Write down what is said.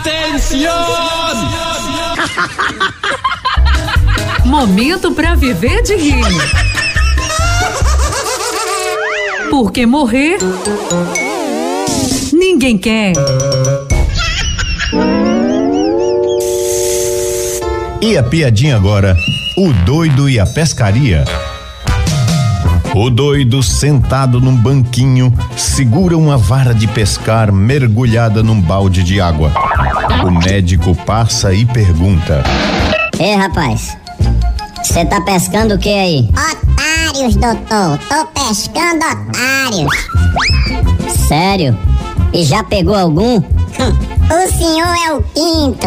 Atenção! Momento para viver de rir. Porque morrer ninguém quer. E a piadinha agora, o doido e a pescaria. O doido, sentado num banquinho, segura uma vara de pescar mergulhada num balde de água. O médico passa e pergunta: Ei, rapaz, você tá pescando o que aí? Otários, doutor. Tô pescando otários. Sério? E já pegou algum? O senhor é o quinto.